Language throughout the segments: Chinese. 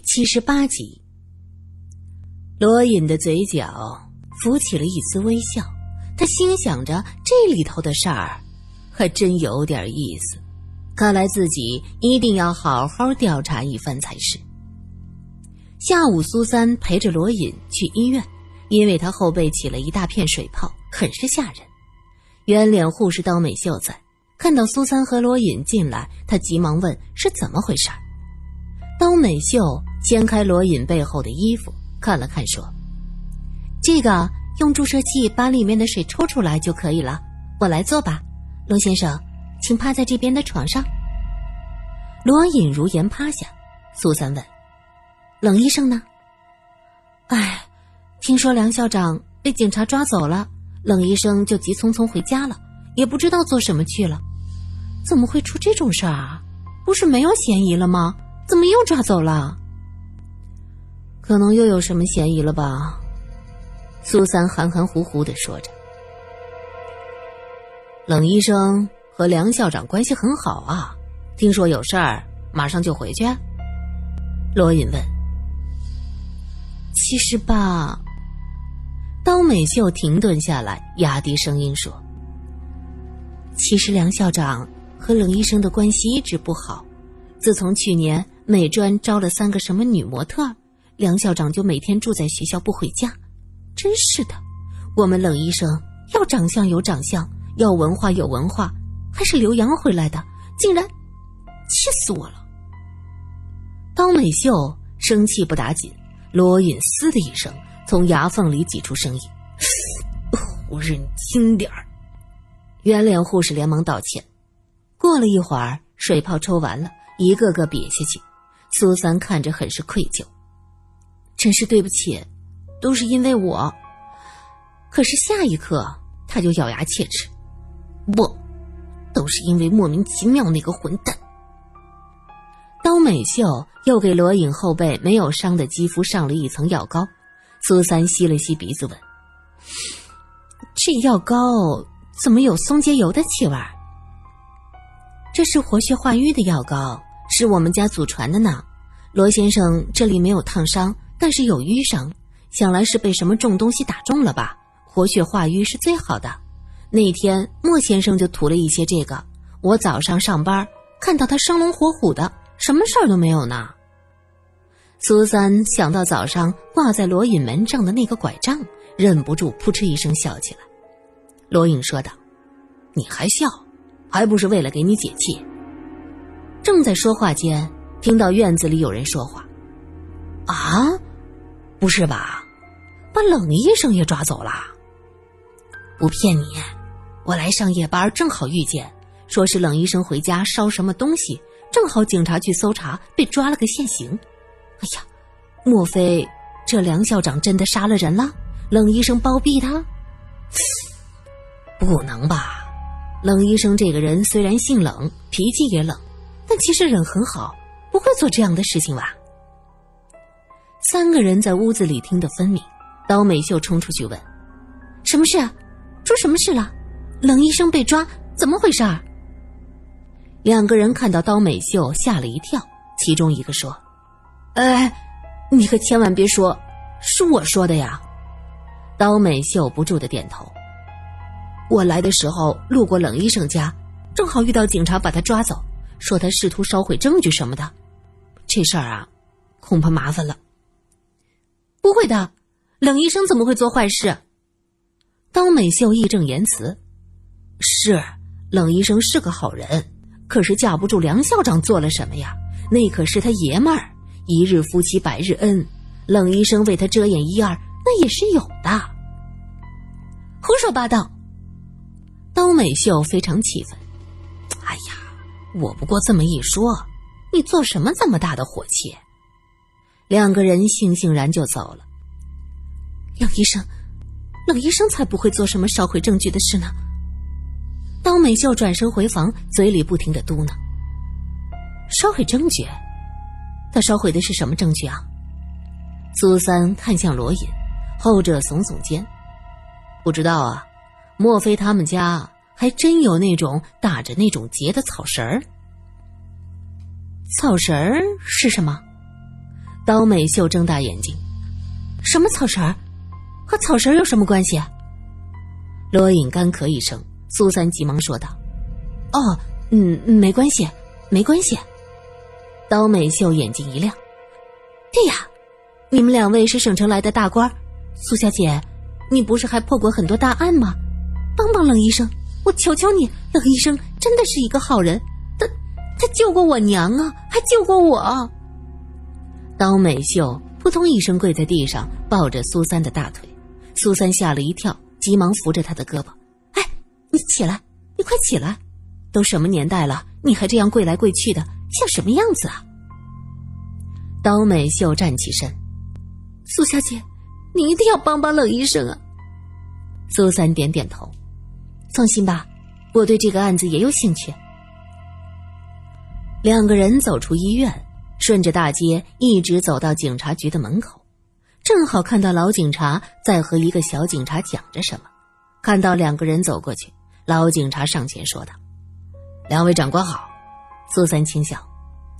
七十八集，罗隐的嘴角浮起了一丝微笑，他心想着这里头的事儿还真有点意思，看来自己一定要好好调查一番才是。下午，苏三陪着罗隐去医院，因为他后背起了一大片水泡，很是吓人。圆脸护士刀美秀在看到苏三和罗隐进来，他急忙问是怎么回事。刀美秀掀开罗隐背后的衣服，看了看，说：“这个用注射器把里面的水抽出来就可以了。我来做吧，罗先生，请趴在这边的床上。”罗隐如言趴下。苏三问：“冷医生呢？”“哎，听说梁校长被警察抓走了，冷医生就急匆匆回家了，也不知道做什么去了。怎么会出这种事儿啊？不是没有嫌疑了吗？”怎么又抓走了？可能又有什么嫌疑了吧？苏三含含糊糊的说着。冷医生和梁校长关系很好啊，听说有事儿马上就回去。罗隐问。其实吧，刀美秀停顿下来，压低声音说：“其实梁校长和冷医生的关系一直不好，自从去年。”美专招了三个什么女模特，梁校长就每天住在学校不回家，真是的。我们冷医生要长相有长相，要文化有文化，还是留洋回来的，竟然气死我了。刀美秀生气不打紧，罗隐嘶的一声从牙缝里挤出声音：“护士，你轻点儿。”圆脸护士连忙道歉。过了一会儿，水泡抽完了，一个个瘪下去。苏三看着很是愧疚，真是对不起，都是因为我。可是下一刻他就咬牙切齿，不，都是因为莫名其妙那个混蛋。刀美秀又给罗隐后背没有伤的肌肤上了一层药膏，苏三吸了吸鼻子问：“这药膏怎么有松节油的气味？”这是活血化瘀的药膏。是我们家祖传的呢，罗先生这里没有烫伤，但是有淤伤，想来是被什么重东西打中了吧？活血化瘀是最好的。那天莫先生就涂了一些这个，我早上上班看到他生龙活虎的，什么事儿都没有呢。苏三想到早上挂在罗隐门上的那个拐杖，忍不住扑哧一声笑起来。罗隐说道：“你还笑，还不是为了给你解气？”正在说话间，听到院子里有人说话：“啊，不是吧？把冷医生也抓走了？不骗你，我来上夜班，正好遇见，说是冷医生回家烧什么东西，正好警察去搜查，被抓了个现行。哎呀，莫非这梁校长真的杀了人了？冷医生包庇他？不能吧？冷医生这个人虽然性冷，脾气也冷。”但其实人很好，不会做这样的事情吧？三个人在屋子里听得分明。刀美秀冲出去问：“什么事？出什么事了？冷医生被抓，怎么回事？”两个人看到刀美秀，吓了一跳。其中一个说：“哎，你可千万别说，是我说的呀。”刀美秀不住的点头。我来的时候路过冷医生家，正好遇到警察把他抓走。说他试图烧毁证据什么的，这事儿啊，恐怕麻烦了。不会的，冷医生怎么会做坏事？刀美秀义正言辞：“是，冷医生是个好人，可是架不住梁校长做了什么呀？那可是他爷们儿，一日夫妻百日恩，冷医生为他遮掩一二，那也是有的。”胡说八道！刀美秀非常气愤。哎呀！我不过这么一说，你做什么这么大的火气？两个人悻悻然就走了。冷医生，冷医生才不会做什么烧毁证据的事呢。当美秀转身回房，嘴里不停的嘟囔：“烧毁证据？他烧毁的是什么证据啊？”苏三看向罗隐，后者耸耸肩：“不知道啊，莫非他们家……”还真有那种打着那种结的草绳儿。草绳儿是什么？刀美秀睁大眼睛：“什么草绳？和草绳有什么关系？”罗隐干咳一声，苏三急忙说道：“哦，嗯，没关系，没关系。”刀美秀眼睛一亮：“对呀，你们两位是省城来的大官，苏小姐，你不是还破过很多大案吗？帮帮冷医生，我求求你，冷医生真的是一个好人，他他救过我娘啊，还救过我。”刀美秀扑通一声跪在地上，抱着苏三的大腿，苏三吓了一跳。急忙扶着他的胳膊，哎，你起来，你快起来！都什么年代了，你还这样跪来跪去的，像什么样子啊？刀美秀站起身，苏小姐，你一定要帮帮冷医生啊！苏三点点头，放心吧，我对这个案子也有兴趣。两个人走出医院，顺着大街一直走到警察局的门口。正好看到老警察在和一个小警察讲着什么，看到两个人走过去，老警察上前说道：“两位长官好。”苏三轻笑，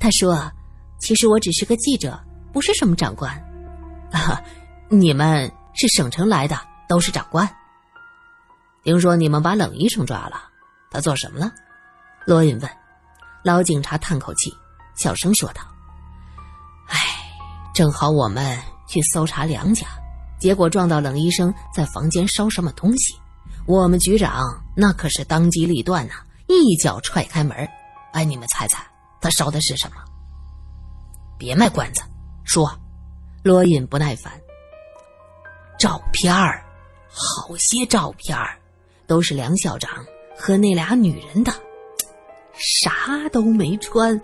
他说：“其实我只是个记者，不是什么长官。啊，你们是省城来的，都是长官。听说你们把冷医生抓了，他做什么了？”罗隐问。老警察叹口气，小声说道：“，正好我们。”去搜查梁家，结果撞到冷医生在房间烧什么东西。我们局长那可是当机立断呐，一脚踹开门。哎，你们猜猜他烧的是什么？别卖关子，说。罗隐不耐烦。照片儿，好些照片儿，都是梁校长和那俩女人的，啥都没穿，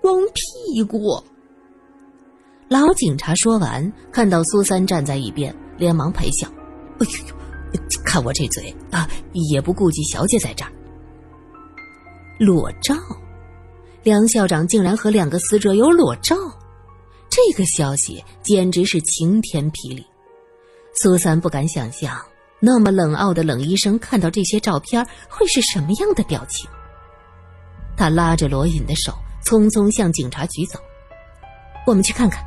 光屁股。老警察说完，看到苏三站在一边，连忙陪笑：“哎呦，看我这嘴啊，也不顾及小姐在这儿。”裸照，梁校长竟然和两个死者有裸照，这个消息简直是晴天霹雳。苏三不敢想象，那么冷傲的冷医生看到这些照片会是什么样的表情。他拉着罗隐的手，匆匆向警察局走：“我们去看看。”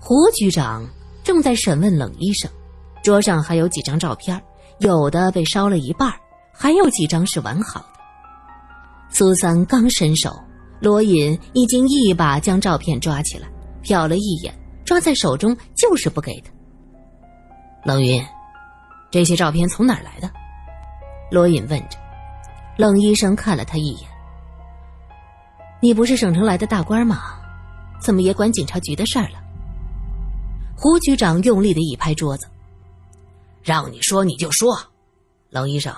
胡局长正在审问冷医生，桌上还有几张照片，有的被烧了一半，还有几张是完好的。苏三刚伸手，罗隐已经一把将照片抓起来，瞟了一眼，抓在手中就是不给他。冷云，这些照片从哪儿来的？罗隐问着。冷医生看了他一眼：“你不是省城来的大官吗？怎么也管警察局的事儿了？”胡局长用力的一拍桌子：“让你说你就说，冷医生，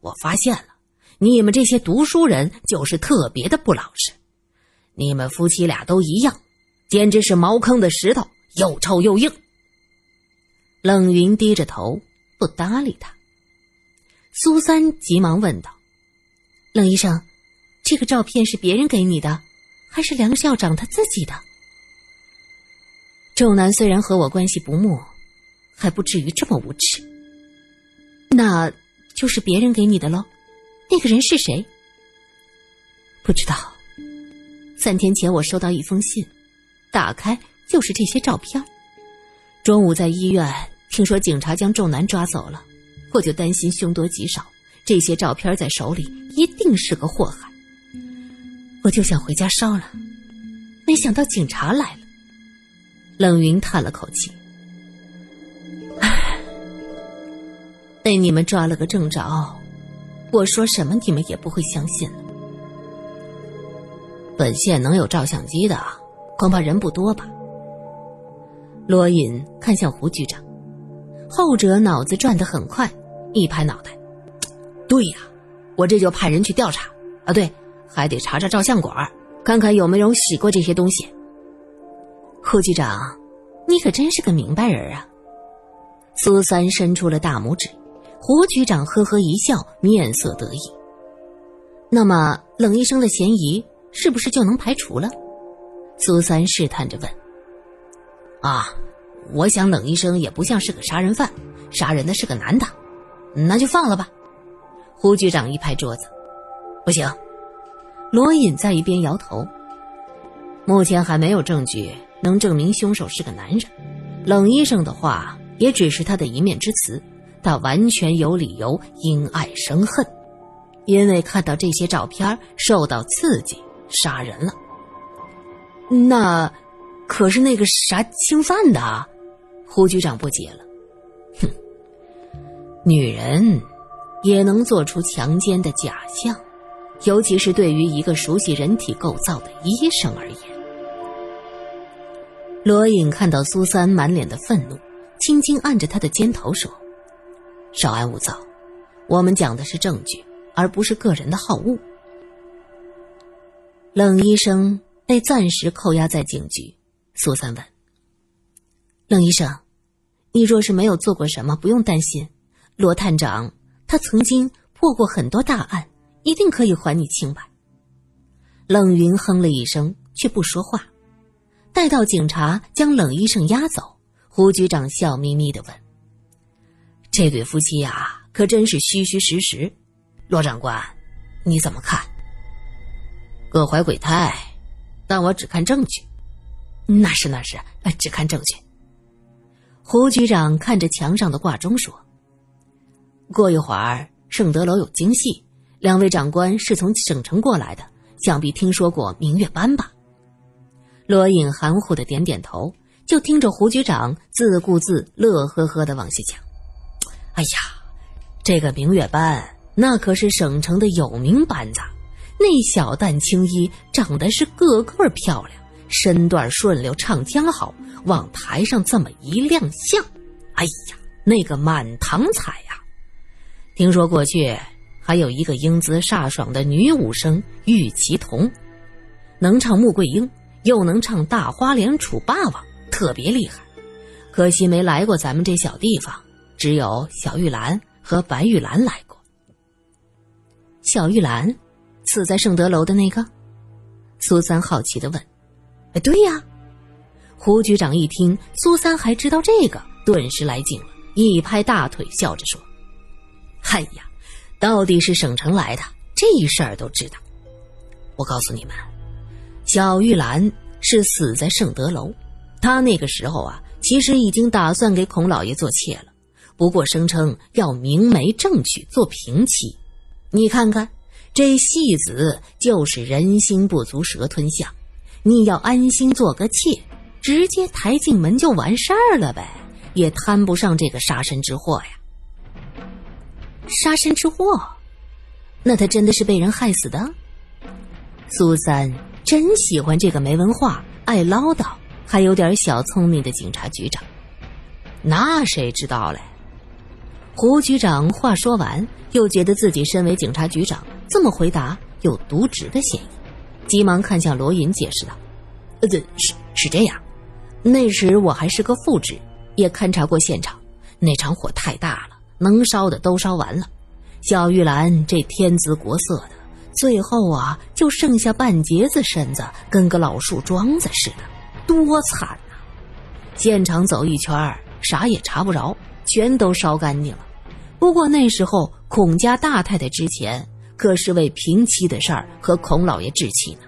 我发现了，你们这些读书人就是特别的不老实。你们夫妻俩都一样，简直是茅坑的石头，又臭又硬。”冷云低着头不搭理他。苏三急忙问道：“冷医生，这个照片是别人给你的，还是梁校长他自己的？”仲南虽然和我关系不睦，还不至于这么无耻。那就是别人给你的喽？那个人是谁？不知道。三天前我收到一封信，打开就是这些照片。中午在医院听说警察将仲南抓走了，我就担心凶多吉少，这些照片在手里一定是个祸害。我就想回家烧了，没想到警察来了。冷云叹了口气：“唉，被你们抓了个正着，我说什么你们也不会相信了。本县能有照相机的，恐怕人不多吧？”罗隐看向胡局长，后者脑子转得很快，一拍脑袋：“对呀，我这就派人去调查。啊，对，还得查查照相馆，看看有没有洗过这些东西。”胡局长，你可真是个明白人啊！苏三伸出了大拇指，胡局长呵呵一笑，面色得意。那么，冷医生的嫌疑是不是就能排除了？苏三试探着问。啊，我想冷医生也不像是个杀人犯，杀人的是个男的，那就放了吧。胡局长一拍桌子，不行。罗隐在一边摇头，目前还没有证据。能证明凶手是个男人，冷医生的话也只是他的一面之词，他完全有理由因爱生恨，因为看到这些照片受到刺激杀人了。那可是那个啥侵犯的，啊胡局长不解了。哼，女人也能做出强奸的假象，尤其是对于一个熟悉人体构造的医生而言。罗隐看到苏三满脸的愤怒，轻轻按着他的肩头说：“稍安勿躁，我们讲的是证据，而不是个人的好恶。”冷医生被暂时扣押在警局。苏三问：“冷医生，你若是没有做过什么，不用担心。罗探长他曾经破过很多大案，一定可以还你清白。”冷云哼了一声，却不说话。待到警察将冷医生押走，胡局长笑眯眯的问：“这对夫妻呀，可真是虚虚实实。罗长官，你怎么看？”“各怀鬼胎，但我只看证据。”“那是那是，只看证据。”胡局长看着墙上的挂钟说：“过一会儿，盛德楼有惊喜，两位长官是从省城过来的，想必听说过明月班吧？”罗隐含糊的点点头，就听着胡局长自顾自、乐呵呵的往下讲：“哎呀，这个明月班那可是省城的有名班子，那小旦青衣长得是个个漂亮，身段顺溜，唱腔好，往台上这么一亮相，哎呀，那个满堂彩呀！听说过去还有一个英姿飒爽的女武生玉琪彤，能唱穆桂英。”又能唱大花脸楚霸王，特别厉害，可惜没来过咱们这小地方，只有小玉兰和白玉兰来过。小玉兰，死在盛德楼的那个？苏三好奇的问。哎，对呀。胡局长一听苏三还知道这个，顿时来劲了，一拍大腿，笑着说：“哎呀，到底是省城来的，这事儿都知道。我告诉你们。”小玉兰是死在圣德楼，她那个时候啊，其实已经打算给孔老爷做妾了，不过声称要明媒正娶做平妻。你看看，这戏子就是人心不足蛇吞象。你要安心做个妾，直接抬进门就完事儿了呗，也摊不上这个杀身之祸呀。杀身之祸？那他真的是被人害死的？苏三。真喜欢这个没文化、爱唠叨、还有点小聪明的警察局长，那谁知道嘞？胡局长话说完，又觉得自己身为警察局长这么回答有渎职的嫌疑，急忙看向罗云解释道：“呃，是是这样，那时我还是个副职，也勘察过现场，那场火太大了，能烧的都烧完了。小玉兰这天姿国色的。”最后啊，就剩下半截子身子，跟个老树桩子似的，多惨呐！现场走一圈，啥也查不着，全都烧干净了。不过那时候孔家大太太之前可是为平妻的事儿和孔老爷置气呢。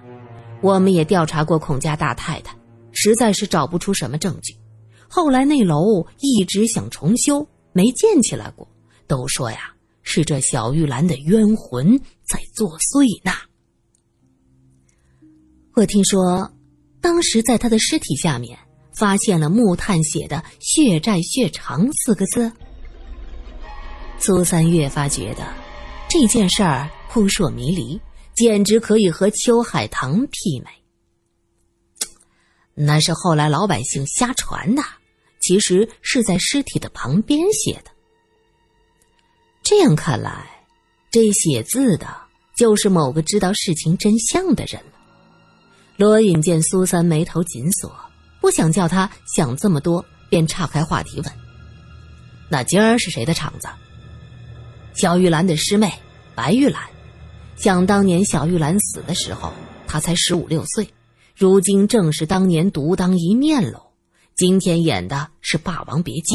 我们也调查过孔家大太太，实在是找不出什么证据。后来那楼一直想重修，没建起来过，都说呀。是这小玉兰的冤魂在作祟呢。我听说，当时在他的尸体下面发现了木炭写的“血债血偿”四个字。苏三越发觉得这件事儿扑朔迷离，简直可以和秋海棠媲美。那是后来老百姓瞎传的，其实是在尸体的旁边写的。这样看来，这写字的就是某个知道事情真相的人了。罗隐见苏三眉头紧锁，不想叫他想这么多，便岔开话题问：“那今儿是谁的场子？”小玉兰的师妹白玉兰。想当年小玉兰死的时候，她才十五六岁，如今正是当年独当一面喽。今天演的是《霸王别姬》，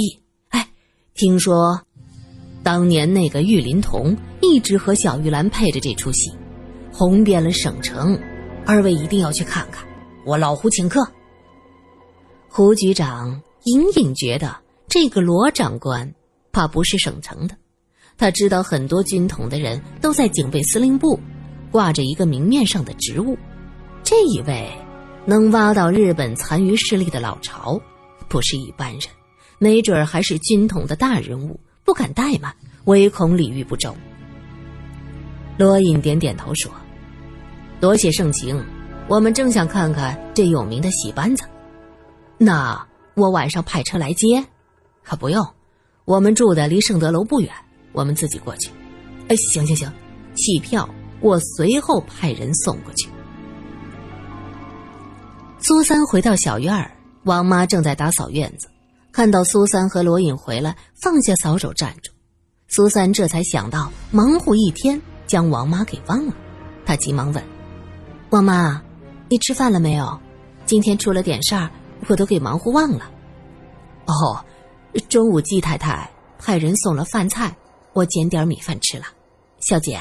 哎，听说。当年那个玉林童一直和小玉兰配着这出戏，红遍了省城。二位一定要去看看，我老胡请客。胡局长隐隐觉得这个罗长官怕不是省城的。他知道很多军统的人都在警备司令部挂着一个明面上的职务，这一位能挖到日本残余势力的老巢，不是一般人，没准儿还是军统的大人物，不敢怠慢，唯恐礼遇不周。罗隐点点头说：“多谢盛情，我们正想看看这有名的戏班子，那我晚上派车来接，可不用，我们住的离盛德楼不远。”我们自己过去，哎，行行行，戏票我随后派人送过去。苏三回到小院儿，王妈正在打扫院子，看到苏三和罗隐回来，放下扫帚站住。苏三这才想到，忙活一天将王妈给忘了，他急忙问：“王妈，你吃饭了没有？今天出了点事儿，我都给忙活忘了。”哦，中午季太太派人送了饭菜。我捡点米饭吃了，小姐，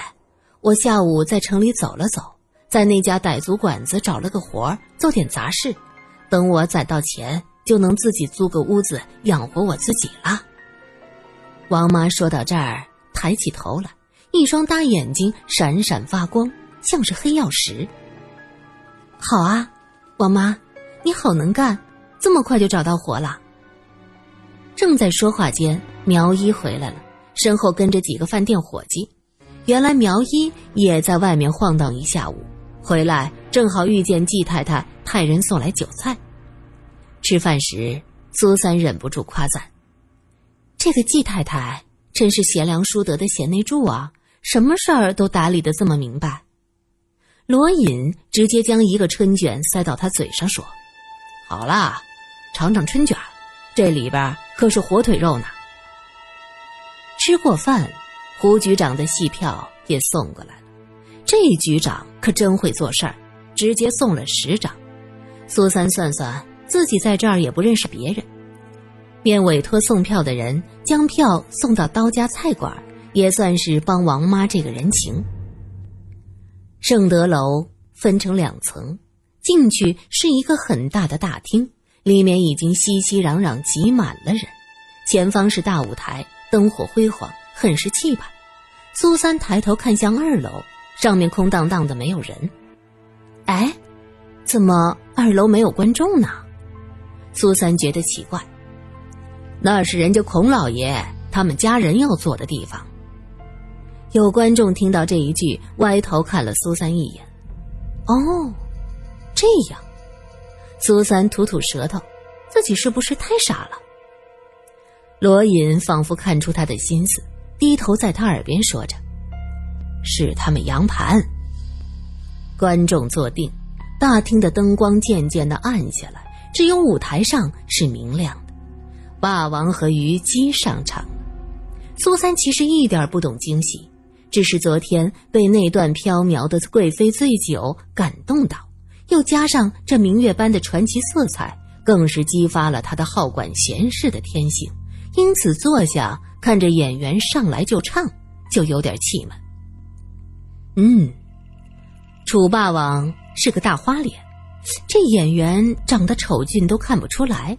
我下午在城里走了走，在那家傣族馆子找了个活做点杂事，等我攒到钱，就能自己租个屋子养活我自己了。王妈说到这儿，抬起头来，一双大眼睛闪闪发光，像是黑曜石。好啊，王妈，你好能干，这么快就找到活了。正在说话间，苗一回来了。身后跟着几个饭店伙计，原来苗一也在外面晃荡一下午，回来正好遇见季太太派人送来酒菜。吃饭时，苏三忍不住夸赞：“这个季太太真是贤良淑德的贤内助啊，什么事儿都打理得这么明白。”罗隐直接将一个春卷塞到他嘴上，说：“好啦，尝尝春卷，这里边可是火腿肉呢。”吃过饭，胡局长的戏票也送过来了。这局长可真会做事儿，直接送了十张。苏三算算自己在这儿也不认识别人，便委托送票的人将票送到刀家菜馆，也算是帮王妈这个人情。盛德楼分成两层，进去是一个很大的大厅，里面已经熙熙攘攘挤满了人，前方是大舞台。灯火辉煌，很是气派。苏三抬头看向二楼，上面空荡荡的，没有人。哎，怎么二楼没有观众呢？苏三觉得奇怪。那是人家孔老爷他们家人要坐的地方。有观众听到这一句，歪头看了苏三一眼。哦，这样。苏三吐吐舌头，自己是不是太傻了？罗隐仿佛看出他的心思，低头在他耳边说着：“是他们扬盘。”观众坐定，大厅的灯光渐渐的暗下来，只有舞台上是明亮的。霸王和虞姬上场。苏三其实一点不懂惊喜，只是昨天被那段飘渺的贵妃醉酒感动到，又加上这明月般的传奇色彩，更是激发了他的好管闲事的天性。因此，坐下看着演员上来就唱，就有点气闷。嗯，楚霸王是个大花脸，这演员长得丑俊都看不出来。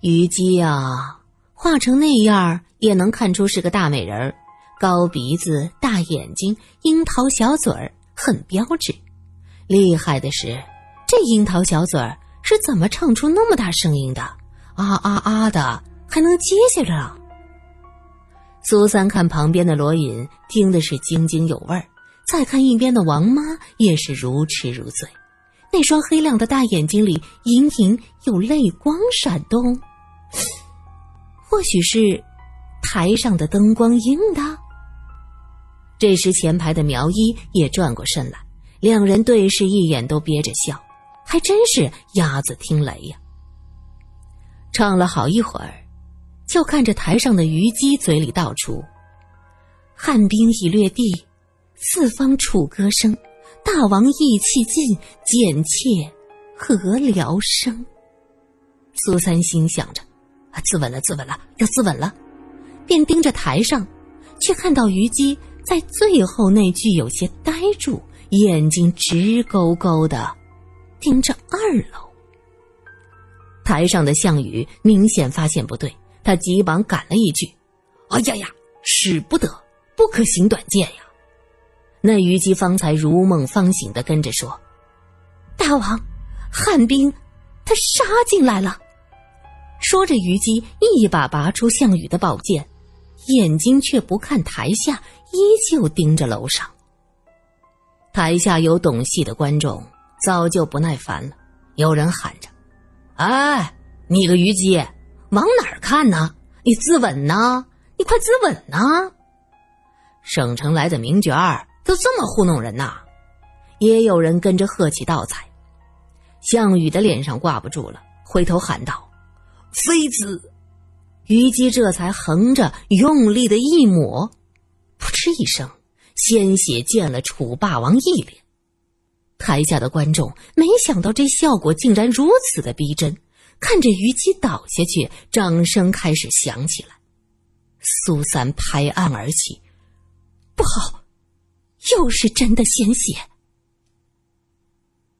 虞姬啊，画成那样也能看出是个大美人儿，高鼻子、大眼睛、樱桃小嘴儿，很标致。厉害的是，这樱桃小嘴儿是怎么唱出那么大声音的？啊啊啊的！还能接下着？苏三看旁边的罗隐，听的是津津有味儿；再看一边的王妈，也是如痴如醉。那双黑亮的大眼睛里，隐隐有泪光闪动。或许是台上的灯光映的。这时，前排的苗一也转过身来，两人对视一眼，都憋着笑。还真是鸭子听雷呀！唱了好一会儿。就看着台上的虞姬嘴里道出：“汉兵已掠地，四方楚歌声。大王意气尽，贱妾何聊生？”苏三心想着：“啊，自刎了，自刎了，要自刎了。”便盯着台上，却看到虞姬在最后那句有些呆住，眼睛直勾勾的盯着二楼。台上的项羽明显发现不对，他急忙赶了一句：“哎呀呀，使不得，不可行短剑呀！”那虞姬方才如梦方醒的跟着说：“大王，汉兵他杀进来了。”说着，虞姬一把拔出项羽的宝剑，眼睛却不看台下，依旧盯着楼上。台下有懂戏的观众早就不耐烦了，有人喊着：“哎，你个虞姬，往哪儿看呢？你自刎呢？你快自刎呢！”省城来的名角儿都这么糊弄人呐！也有人跟着喝起倒彩。项羽的脸上挂不住了，回头喊道：“妃子！”虞姬这才横着用力的一抹，噗嗤一声。鲜血溅了楚霸王一脸，台下的观众没想到这效果竟然如此的逼真，看着虞姬倒下去，掌声开始响起来。苏三拍案而起：“不好，又是真的鲜血！”